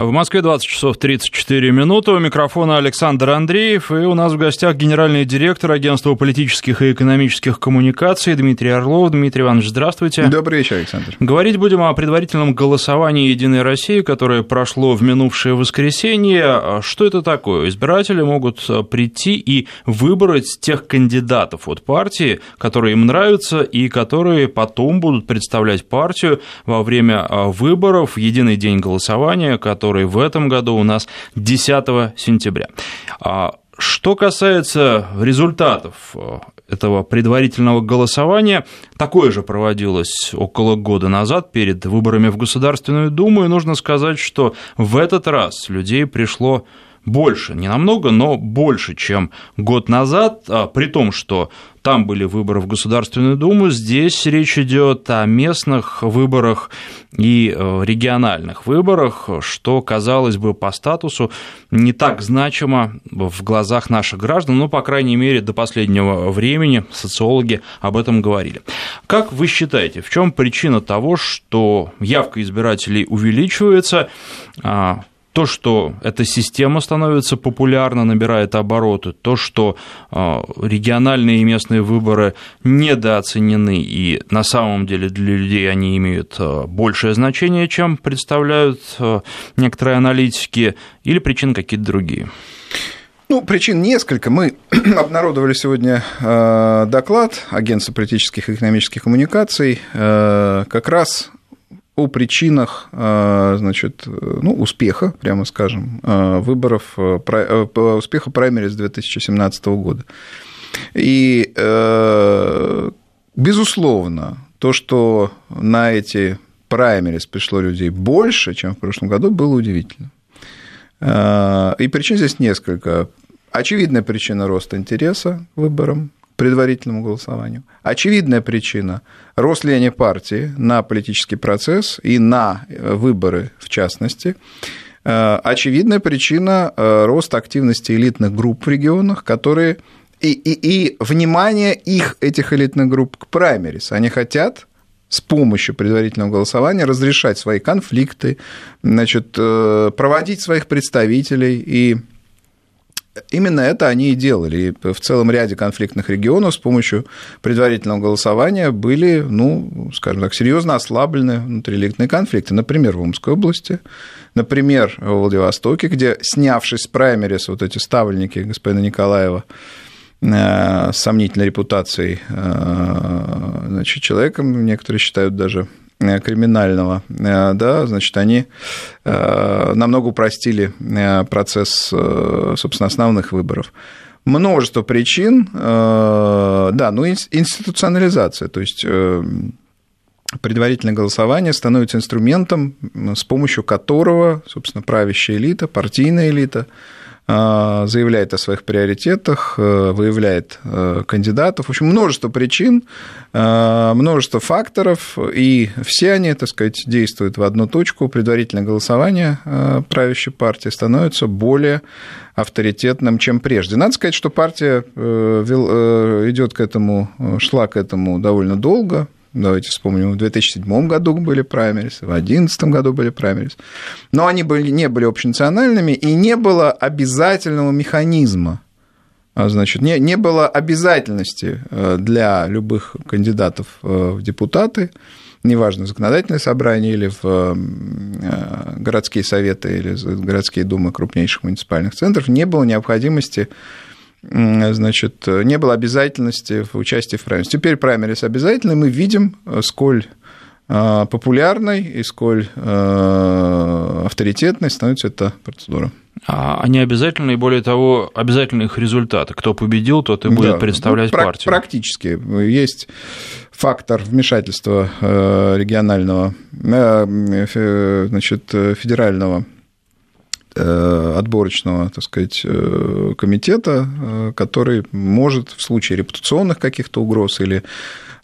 В Москве 20 часов 34 минуты. У микрофона Александр Андреев. И у нас в гостях генеральный директор Агентства политических и экономических коммуникаций Дмитрий Орлов. Дмитрий Иванович, здравствуйте. Добрый вечер, Александр. Говорить будем о предварительном голосовании «Единой России», которое прошло в минувшее воскресенье. Что это такое? Избиратели могут прийти и выбрать тех кандидатов от партии, которые им нравятся и которые потом будут представлять партию во время выборов в единый день голосования, который который в этом году у нас 10 сентября. А что касается результатов э, этого предварительного голосования, такое же проводилось около года назад перед выборами в Государственную Думу, и нужно сказать, что в этот раз людей пришло больше, не намного, но больше, чем год назад, а при том, что там были выборы в Государственную Думу, здесь речь идет о местных выборах и э, региональных выборах, что, казалось бы, по статусу не так значимо в глазах наших граждан, но, по крайней мере, до последнего времени социологи об этом говорили. Как вы считаете, в чем причина того, что явка избирателей увеличивается, а, то, что эта система становится популярна, набирает обороты, то, что а, региональные и местные выборы недооценены, и на самом деле для людей они имеют а, большее значение, чем представляют а, некоторые аналитики, или причины какие-то другие? Ну, причин несколько. Мы обнародовали сегодня доклад Агентства политических и экономических коммуникаций как раз о причинах э, значит, ну, успеха, прямо скажем, э, выборов, э, успеха праймерис 2017 года. И, безусловно, то, что на эти праймерис пришло людей больше, чем в прошлом году, было удивительно. И причин здесь несколько. Очевидная причина роста интереса к выборам, предварительному голосованию. Очевидная причина – рост влияния партии на политический процесс и на э, выборы в частности. Э, очевидная причина э, – рост активности элитных групп в регионах, которые и, и, и внимание их, этих элитных групп, к праймерис. Они хотят с помощью предварительного голосования разрешать свои конфликты, значит, проводить своих представителей и Именно это они и делали. И в целом ряде конфликтных регионов с помощью предварительного голосования были, ну, скажем так, серьезно ослаблены внутриэлитные конфликты. Например, в Омской области, например, в Владивостоке, где, снявшись с праймерис, вот эти ставленники господина Николаева, э, с сомнительной репутацией э, значит, человеком, некоторые считают даже криминального, э, да, значит, они э, намного упростили процесс, собственно, основных выборов. Множество причин, да, ну, институционализация, то есть предварительное голосование становится инструментом, с помощью которого, собственно, правящая элита, партийная элита заявляет о своих приоритетах, э, выявляет э, кандидатов. В общем, множество причин, э, множество факторов, и все они, так сказать, действуют в одну точку. Предварительное голосование правящей партии становится более авторитетным, чем прежде. Надо сказать, что партия идет к этому, шла к этому довольно долго, Давайте вспомним, в 2007 году были праймерис, в 2011 году были праймерис. Но они были, не были общенациональными, и не было обязательного механизма. А, значит, не, не было обязательности э, для любых кандидатов э, в депутаты, неважно, в законодательное собрание или в э, городские советы или городские думы крупнейших муниципальных центров, не было необходимости значит, не было обязательности в участии в праймерис. Теперь праймерис обязательны, мы видим, сколь э, популярной и сколь э, авторитетной становится эта процедура. А они обязательны, и более того, обязательны их результаты. Кто победил, тот и будет да, представлять ну, партию. Практически. Есть фактор вмешательства э, регионального, значит, федерального Э, отборочного, так сказать, э, комитета, э, который может в случае репутационных каких-то угроз или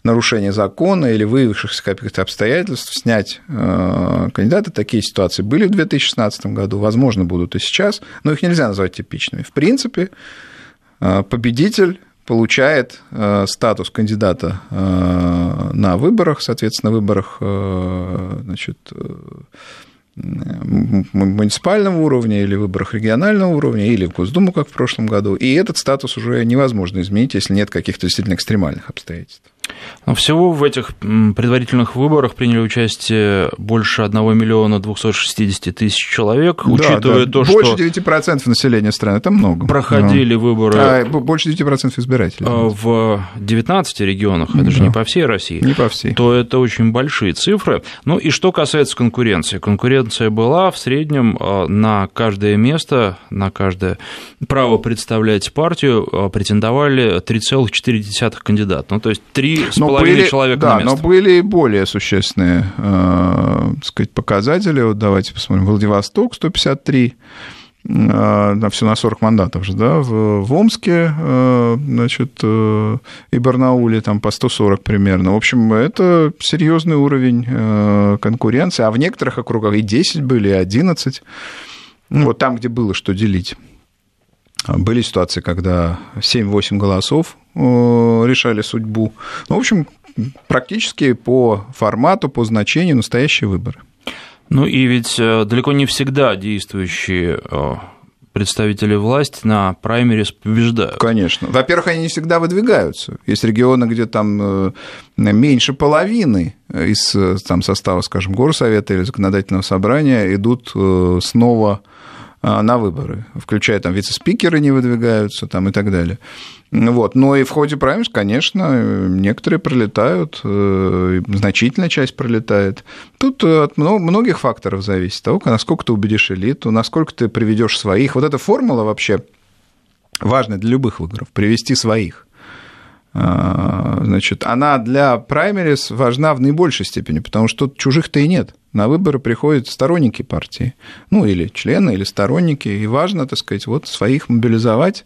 нарушения закона или выявившихся каких-то обстоятельств снять кандидата. Такие ситуации были в 2016 году, возможно, будут и сейчас, но их нельзя назвать типичными. В принципе, победитель получает статус кандидата на выборах, соответственно, выборах значит, муниципального уровня или выборах регионального уровня, или в Госдуму, как в прошлом году. И этот статус уже невозможно изменить, если нет каких-то действительно экстремальных обстоятельств. Но всего в этих предварительных выборах приняли участие больше 1 миллиона 260 тысяч человек, да, учитывая да. то, больше что... Больше 9% населения страны, это много. Проходили да. выборы... А, больше 9% избирателей. А, в 19 регионах, это да. же не по всей России. Не по всей. То это очень большие цифры. Ну и что касается конкуренции. Конкуренция была в среднем а, на каждое место, на каждое право представлять партию претендовали 3,4 кандидата. Ну, то есть три с половиной человек да, на место. но были и более существенные э, сказать, показатели. Вот давайте посмотрим. Владивосток 153 э, на все на 40 мандатов же, да, в, в Омске, э, значит, э, и Барнауле там по 140 примерно. В общем, это серьезный уровень конкуренции, а в некоторых округах и 10 были, и 11. Ну, вот там, где было что делить. Были ситуации, когда 7-8 голосов э, решали судьбу. Ну, в общем, практически по формату, по значению настоящие выборы. Ну и ведь э, далеко не всегда действующие э, представители власти на праймерис побеждают. Конечно. Во-первых, они не всегда выдвигаются. Есть регионы, где там меньше половины из там, состава, скажем, горсовета или законодательного собрания идут снова на выборы, включая там вице-спикеры не выдвигаются там, и так далее. Вот. Но и в ходе праймерис, конечно, некоторые пролетают, э, значительная часть пролетает. Тут от многих факторов зависит. Того, насколько ты убедишь элиту, насколько ты приведешь своих. Вот эта формула вообще важная для любых выборов. Привести своих. А, значит, она для праймерис важна в наибольшей степени, потому что чужих-то и нет. На выборы приходят сторонники партии, ну, или члены, или сторонники, и важно, так сказать, вот своих мобилизовать,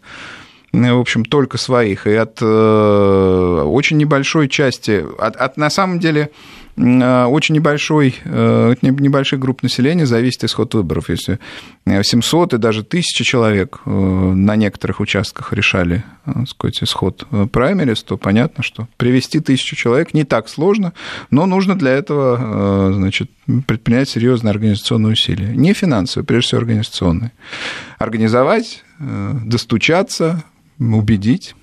в общем, только своих, и от э, очень небольшой части, от, от на самом деле Э, очень небольшой, э, небольших групп населения зависит исход выборов. Если 700 и даже 1000 человек э, на некоторых участках решали сказать, исход праймерис, то понятно, что привести тысячу человек не так сложно, но нужно для этого значит, предпринять серьезные организационные усилия. Не финансовые, прежде всего организационные. Организовать, достучаться, убедить.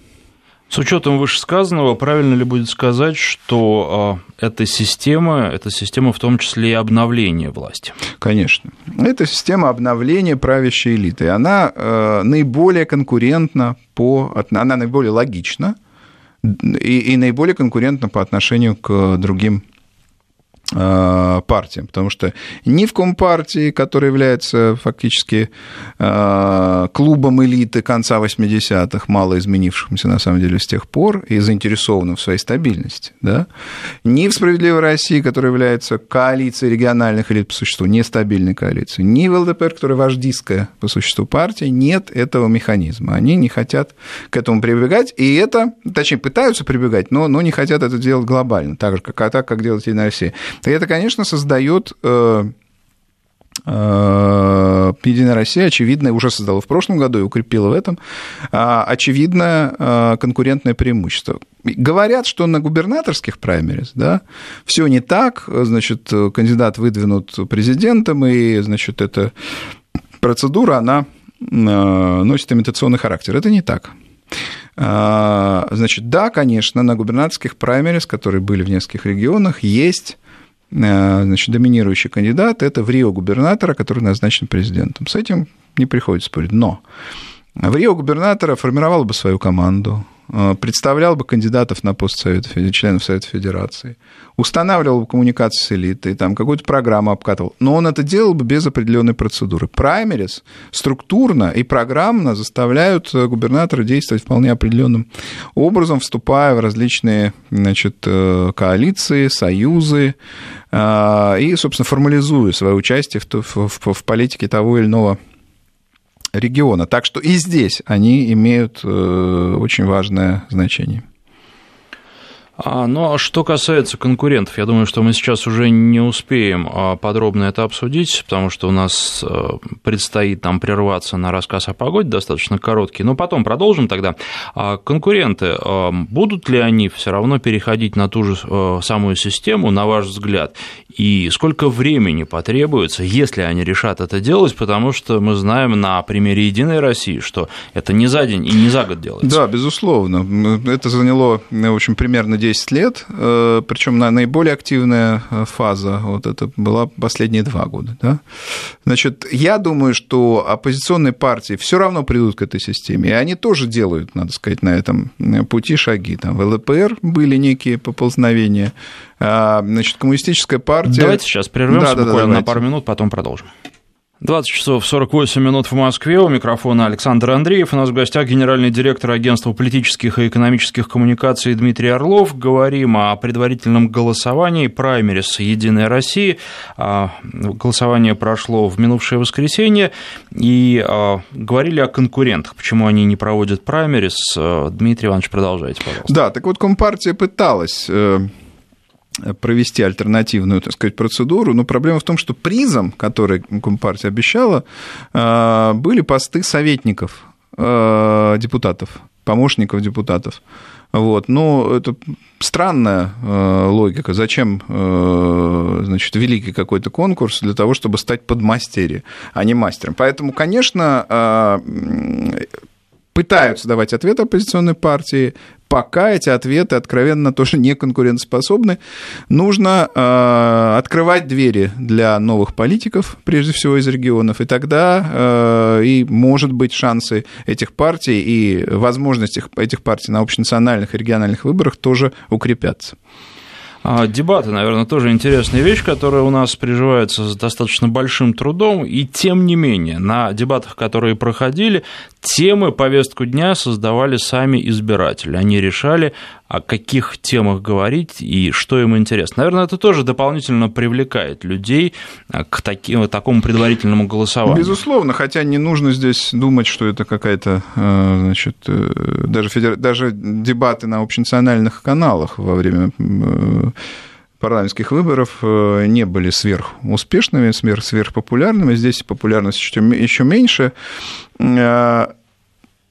С учетом вышесказанного, правильно ли будет сказать, что э, эта система, эта система в том числе и обновления власти? Конечно. Это система обновления правящей элиты. Она э, наиболее конкурентна по... Она наиболее логична и, и наиболее конкурентна по отношению к другим партиям, потому что ни в Компартии, которая является фактически э, клубом элиты конца 80-х, мало изменившимся на самом деле с тех пор и заинтересованным в своей стабильности, да, ни в «Справедливой России», которая является коалицией региональных элит по существу, нестабильной коалицией, ни в ЛДПР, которая вождистская по существу партия, нет этого механизма. Они не хотят к этому прибегать, и это, точнее, пытаются прибегать, но, но не хотят это делать глобально, так же, как, а так, как делает Единая Россия. И это, конечно, создает э, э, Единая Россия, очевидно, уже создала в прошлом году и укрепила в этом, а, очевидное э, конкурентное преимущество. Говорят, что на губернаторских праймерис, да, все не так, значит, кандидат выдвинут президентом, и, значит, эта процедура, она носит имитационный характер. Это не так. А, значит, да, конечно, на губернаторских праймерис, которые были в нескольких регионах, есть значит, доминирующий кандидат – это в Рио губернатора, который назначен президентом. С этим не приходится спорить. Но в Рио губернатора формировал бы свою команду, Э, представлял бы кандидатов на пост Совета, членов Совета Федерации, устанавливал бы коммуникации с элитой, там какую-то программу обкатывал. Но он это делал бы без определенной процедуры. Праймерис структурно и программно заставляют э, губернатора действовать вполне определенным образом, вступая в различные значит, э, коалиции, союзы и, собственно, формализуя свое участие в, в, в политике того или иного региона. Так что и здесь они имеют э, очень важное значение. А, ну, а что касается конкурентов, я думаю, что мы сейчас уже не успеем а, подробно это обсудить, потому что у нас а, предстоит там прерваться на рассказ о погоде, достаточно короткий, но потом продолжим тогда. Конкуренты, будут ли они все равно переходить на ту же самую систему, на ваш взгляд, и сколько времени потребуется, если они решат это делать, потому что мы знаем на примере «Единой России», что это не за день и не за год делается. Да, безусловно. Это заняло, в общем, примерно 10 10 лет, э, причем наиболее активная э, фаза вот это была последние два года. Да? Значит, я думаю, что оппозиционные партии все равно придут к этой системе, и они тоже делают, надо сказать, на этом э, пути шаги. Там в ЛПР были некие поползновения, а, значит, коммунистическая партия... Давайте сейчас прервемся да, буквально да, на пару минут, потом продолжим. 20 часов 48 минут в Москве. У микрофона Александр Андреев. У нас в гостях генеральный директор Агентства политических и экономических коммуникаций Дмитрий Орлов. Говорим о предварительном голосовании праймерис «Единая Россия». А, голосование прошло в минувшее воскресенье. И а, говорили о конкурентах. Почему они не проводят праймерис. Дмитрий Иванович, продолжайте, пожалуйста. Да, так вот Компартия пыталась э, провести альтернативную, так сказать, процедуру, но проблема в том, что призом, который Компартия обещала, э, были посты советников э, депутатов, помощников депутатов. Вот. Но это странная э, логика. Зачем, значит, великий какой-то конкурс для того, чтобы стать подмастерье, а не мастером? Поэтому, конечно, пытаются давать ответы оппозиционной партии, пока эти ответы откровенно тоже не конкурентоспособны. Нужно э, открывать двери для новых политиков, прежде всего из регионов, и тогда э, и, может быть, шансы этих партий и возможности этих партий на общенациональных и региональных выборах тоже укрепятся. А, дебаты, наверное, тоже интересная вещь, которая у нас приживается с достаточно большим трудом, и тем не менее, на дебатах, которые проходили, темы, повестку дня создавали сами избиратели. Они решали, о каких темах говорить и что им интересно. Наверное, это тоже дополнительно привлекает людей к таким, такому предварительному голосованию. Безусловно, хотя не нужно здесь думать, что это какая-то, э, значит, э, даже, федер... даже дебаты на общенациональных каналах во время э, парламентских выборов не были сверхуспешными, сверх, сверхпопулярными. Здесь популярность еще меньше.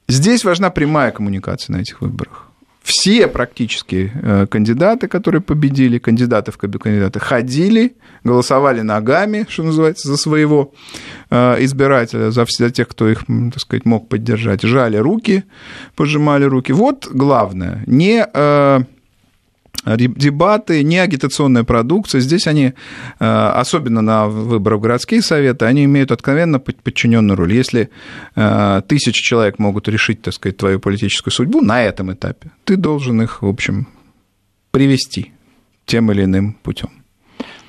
Здесь важна прямая коммуникация на этих выборах. Все практически э, кандидаты, которые победили, кандидаты в кандидаты, ходили, голосовали ногами, что называется, за своего э, избирателя, за, за тех, кто их, так сказать, мог поддержать, жали руки, пожимали руки. Вот главное, не э, дебаты, не агитационная продукция. Здесь они, э, особенно на выборах городские советы, они имеют откровенно подчиненную роль. Если э, тысячи человек могут решить, так сказать, твою политическую судьбу на этом этапе, ты должен их, в общем, привести тем или иным путем.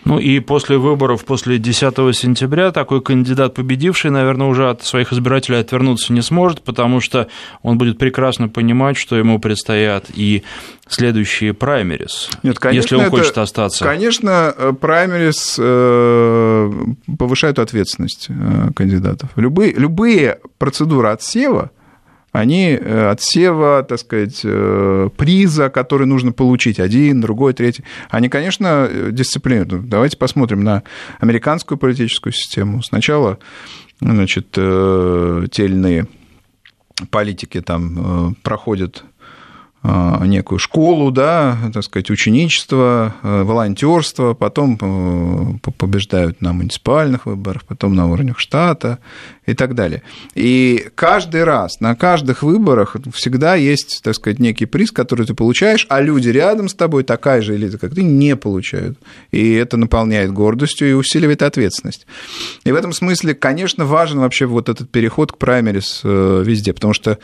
Ну и после выборов, после 10 сентября, такой кандидат победивший, наверное, уже от своих избирателей отвернуться не сможет, потому что он будет прекрасно понимать, что ему предстоят и следующие праймерис, Нет, конечно, если он это, хочет остаться. Конечно, праймерис э, повышают ответственность э, кандидатов. Любые, любые процедуры отсева – они э, от сева, так сказать, э, приза, который нужно получить, один, другой, третий, они, конечно, дисциплинируют. Давайте посмотрим на американскую политическую систему. Сначала, значит, э, те или иные политики там проходят некую школу, да, так сказать, ученичество, э, волонтерство, потом э, побеждают на муниципальных выборах, потом на уровнях штата и так далее. И каждый раз, на каждых выборах всегда есть, так сказать, некий приз, который ты получаешь, а люди рядом с тобой, такая же элита, как ты, не получают. И это наполняет гордостью и усиливает ответственность. И в этом смысле, конечно, важен вообще вот этот переход к праймерис э, везде, потому что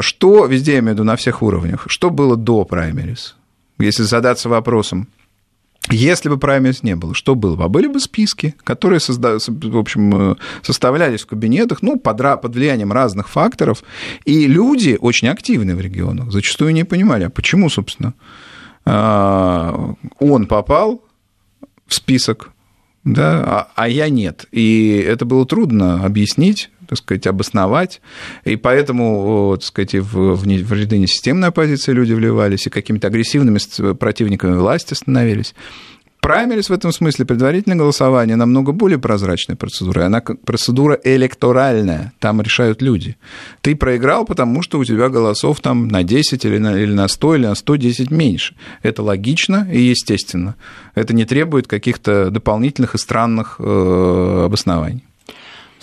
что везде, я имею в виду, на всех уровнях, что было до праймерис? Если задаться вопросом, если бы праймерис не было, что было бы? А были бы списки, которые созда... в общем, э, составлялись в кабинетах ну, под, под влиянием разных факторов, и люди очень активны в регионах, зачастую не понимали, а почему, собственно, а, он попал в список да, а, а я нет. И это было трудно объяснить, так сказать, обосновать, и поэтому, так сказать, в, в, в ряды несистемной оппозиции люди вливались, и какими-то агрессивными противниками власти становились. Праймерис в этом смысле предварительное голосование намного более прозрачная процедура. Она процедура электоральная, там решают люди. Ты проиграл, потому что у тебя голосов там на 10 или на, или на 100 или на 110 меньше. Это логично и естественно. Это не требует каких-то дополнительных и странных э, обоснований.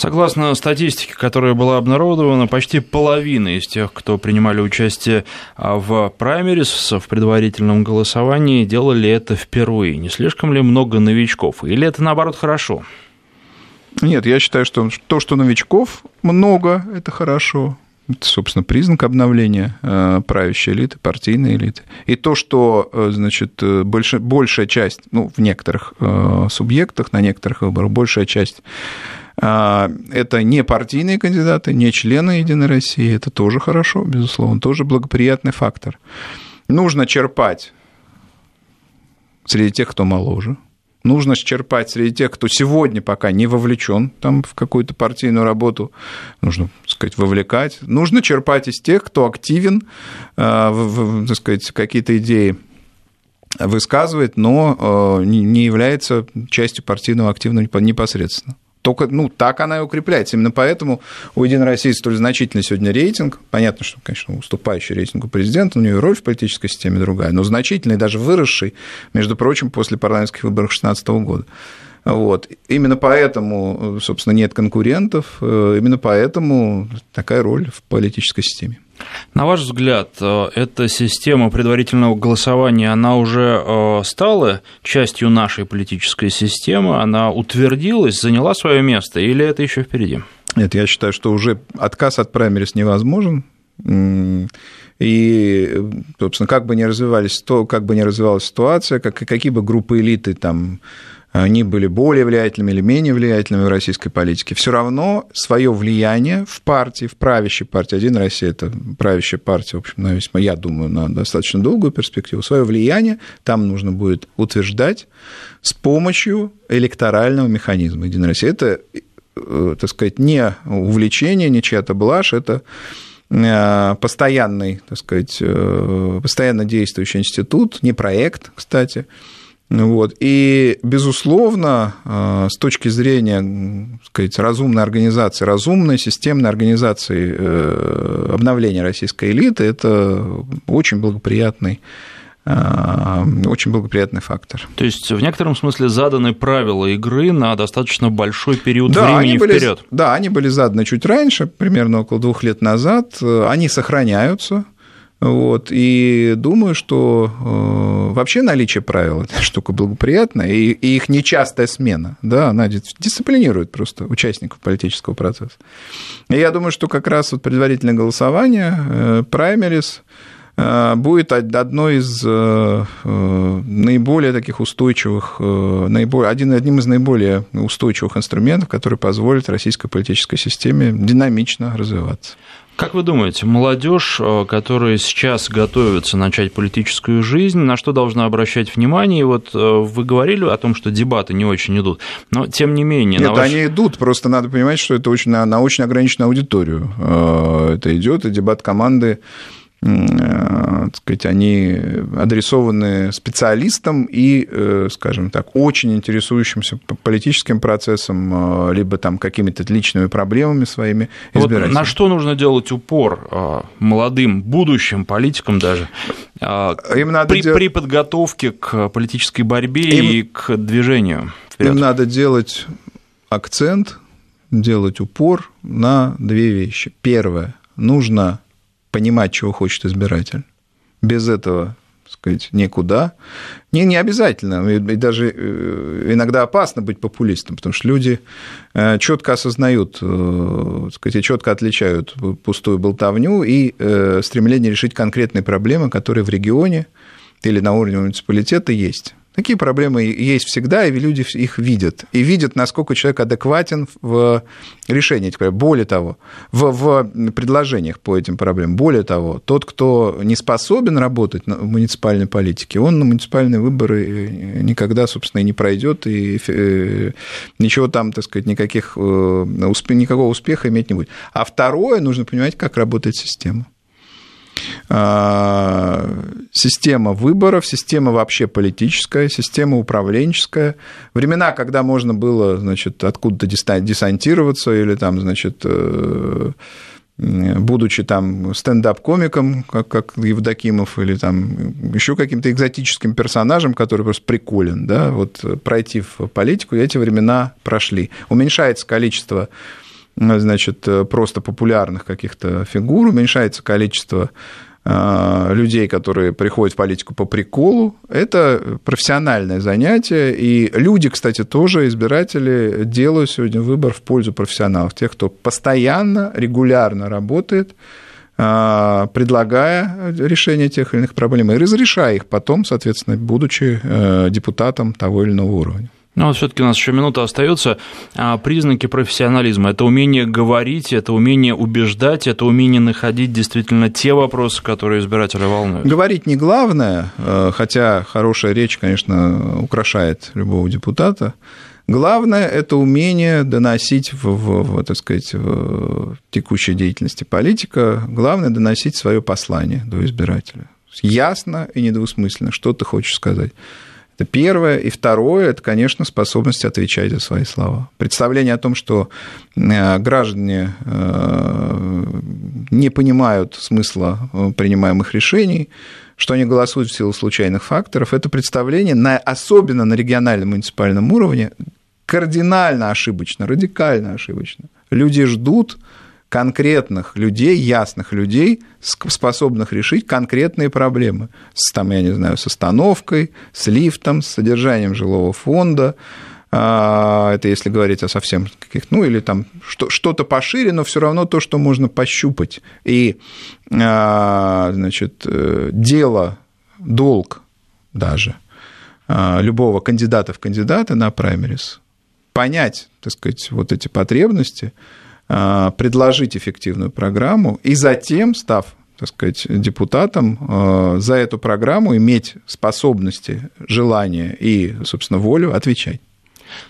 Согласно статистике, которая была обнародована, почти половина из тех, кто принимали участие а, в праймерис, в предварительном голосовании, делали это впервые. Не слишком ли много новичков? Или это, наоборот, хорошо? Нет, я считаю, что то, что новичков много, это хорошо. Это, собственно, признак обновления э, правящей элиты, партийной элиты. И то, что, э, значит, э, больше, большая часть, ну, в некоторых субъектах, на некоторых выборах, большая часть это не партийные кандидаты, не члены Единой России. Это тоже хорошо, безусловно, тоже благоприятный фактор. Нужно черпать среди тех, кто моложе. Нужно черпать среди тех, кто сегодня пока не вовлечен там, в какую-то партийную работу. Нужно, так сказать, вовлекать. Нужно черпать из тех, кто активен, а, так сказать, какие-то идеи высказывает, но а, не является частью партийного активного непосредственно. Только ну, так она и укрепляется. Именно поэтому у «Единой России» столь значительный сегодня рейтинг. Понятно, что, конечно, уступающий рейтингу президента, у нее роль в политической системе другая, но значительный, даже выросший, между прочим, после парламентских выборов 2016 года. Вот. Именно поэтому, собственно, нет конкурентов, э, именно поэтому такая роль в политической системе. На ваш взгляд, э, эта система предварительного голосования, она уже э, стала частью нашей политической системы, она утвердилась, заняла свое место, или это еще впереди? Нет, я считаю, что уже отказ от праймерис невозможен. И, собственно, как бы ни развивались, то, как бы ни развивалась ситуация, как, какие бы группы элиты там они были более влиятельными или менее влиятельными в российской политике, все равно свое влияние в партии, в правящей партии, один Россия это правящая партия, в общем, на весьма, я думаю, на достаточно долгую перспективу, свое влияние там нужно будет утверждать с помощью электорального механизма. Единая Россия это, э, так сказать, не увлечение, не чья-то блажь, это э, постоянный, так сказать, э, постоянно действующий институт, не проект, кстати, вот. И, безусловно, э, с точки зрения сказать, разумной организации, разумной системной организации э, обновления российской элиты, это очень благоприятный э, очень благоприятный фактор. То есть в некотором смысле заданы правила игры на достаточно большой период да, времени были, вперед. Да, они были заданы чуть раньше, примерно около двух лет назад. Они сохраняются. Вот, и думаю, что э, вообще наличие правил – это штука благоприятная, и, и их нечастая смена, да, она дисциплинирует просто участников политического процесса. И я думаю, что как раз вот предварительное голосование, э, праймерис, будет одной из э, э, наиболее таких устойчивых, наиболее, один, одним из наиболее устойчивых инструментов, который позволит российской политической системе динамично развиваться. Как вы думаете, молодежь, э, которая сейчас готовится начать политическую жизнь, на что должна обращать внимание? И вот э, вы говорили о том, что дебаты не очень идут, но тем не менее... Нет, ваш... они идут, просто надо понимать, что это очень, на, на очень ограниченную аудиторию э, это идет, и дебат команды Э, так сказать, они адресованы специалистам и, э, скажем так, очень интересующимся политическим процессом, э, либо там какими-то личными проблемами своими избирателей. Вот на что нужно делать упор молодым, будущим политикам даже Им надо при, дел... при подготовке к политической борьбе Им... и к движению вперед? Им надо делать акцент, делать упор на две вещи. Первое, нужно понимать, чего хочет избиратель. Без этого сказать, никуда. Не, не обязательно, и даже э, иногда опасно быть популистом, потому что люди э, четко осознают, э, сказать, четко отличают пустую болтовню и стремление решить конкретные проблемы, которые в регионе или на уровне муниципалитета есть. Такие проблемы есть всегда, и люди их видят. И видят, насколько человек адекватен в решении этих проблем. Более того, в, в предложениях по этим проблемам. Более того, тот, кто не способен работать в муниципальной политике, он на муниципальные выборы никогда, собственно, и не пройдет, и э, ничего там, так сказать, никаких, э, никакого успеха иметь не будет. А второе, нужно понимать, как работает система. А, система выборов, система вообще политическая, система управленческая. Времена, когда можно было, значит, откуда-то десантироваться или там, значит, э, будучи там стендап-комиком, как, как Евдокимов, или там еще каким-то экзотическим персонажем, который просто приколен, да, вот пройти в политику, эти времена прошли. Уменьшается количество значит, просто популярных каких-то фигур, уменьшается количество а, людей, которые приходят в политику по приколу. Это профессиональное занятие, и люди, кстати, тоже, избиратели, делают сегодня выбор в пользу профессионалов, тех, кто постоянно, регулярно работает, предлагая решение тех или иных проблем и разрешая их потом, соответственно, будучи э, депутатом того или иного уровня. Ну вот все-таки у нас еще минута остается. А, признаки профессионализма это умение говорить, это умение убеждать, это умение находить действительно те вопросы, которые избиратели волнуют. Говорить не главное, э, хотя хорошая речь, конечно, украшает любого депутата. Главное – это умение доносить в, в, в, так сказать, в текущей деятельности политика, главное – доносить свое послание до избирателя. Ясно и недвусмысленно, что ты хочешь сказать. Это первое. И второе, это, конечно, способность отвечать за свои слова. Представление о том, что э, граждане э, не понимают смысла э, принимаемых решений, что они голосуют в силу случайных факторов, это представление, на, особенно на региональном муниципальном уровне, кардинально ошибочно, радикально ошибочно. Люди ждут конкретных людей, ясных людей, способных решить конкретные проблемы. С, там, я не знаю, с остановкой, с лифтом, с содержанием жилого фонда, а, это если говорить о совсем каких ну или там что-то пошире, но все равно то, что можно пощупать. И, а, значит, э, дело, долг даже а, любого кандидата в кандидаты на праймерис понять, так сказать, вот эти потребности, предложить эффективную программу и затем, став так сказать, депутатом, э, за эту программу иметь способности, желание и, собственно, волю отвечать.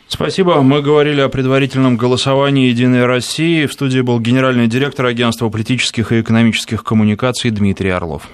Спасибо. Мы говорили о предварительном голосовании «Единой России». В студии был генеральный директор Агентства политических и экономических коммуникаций Дмитрий Орлов.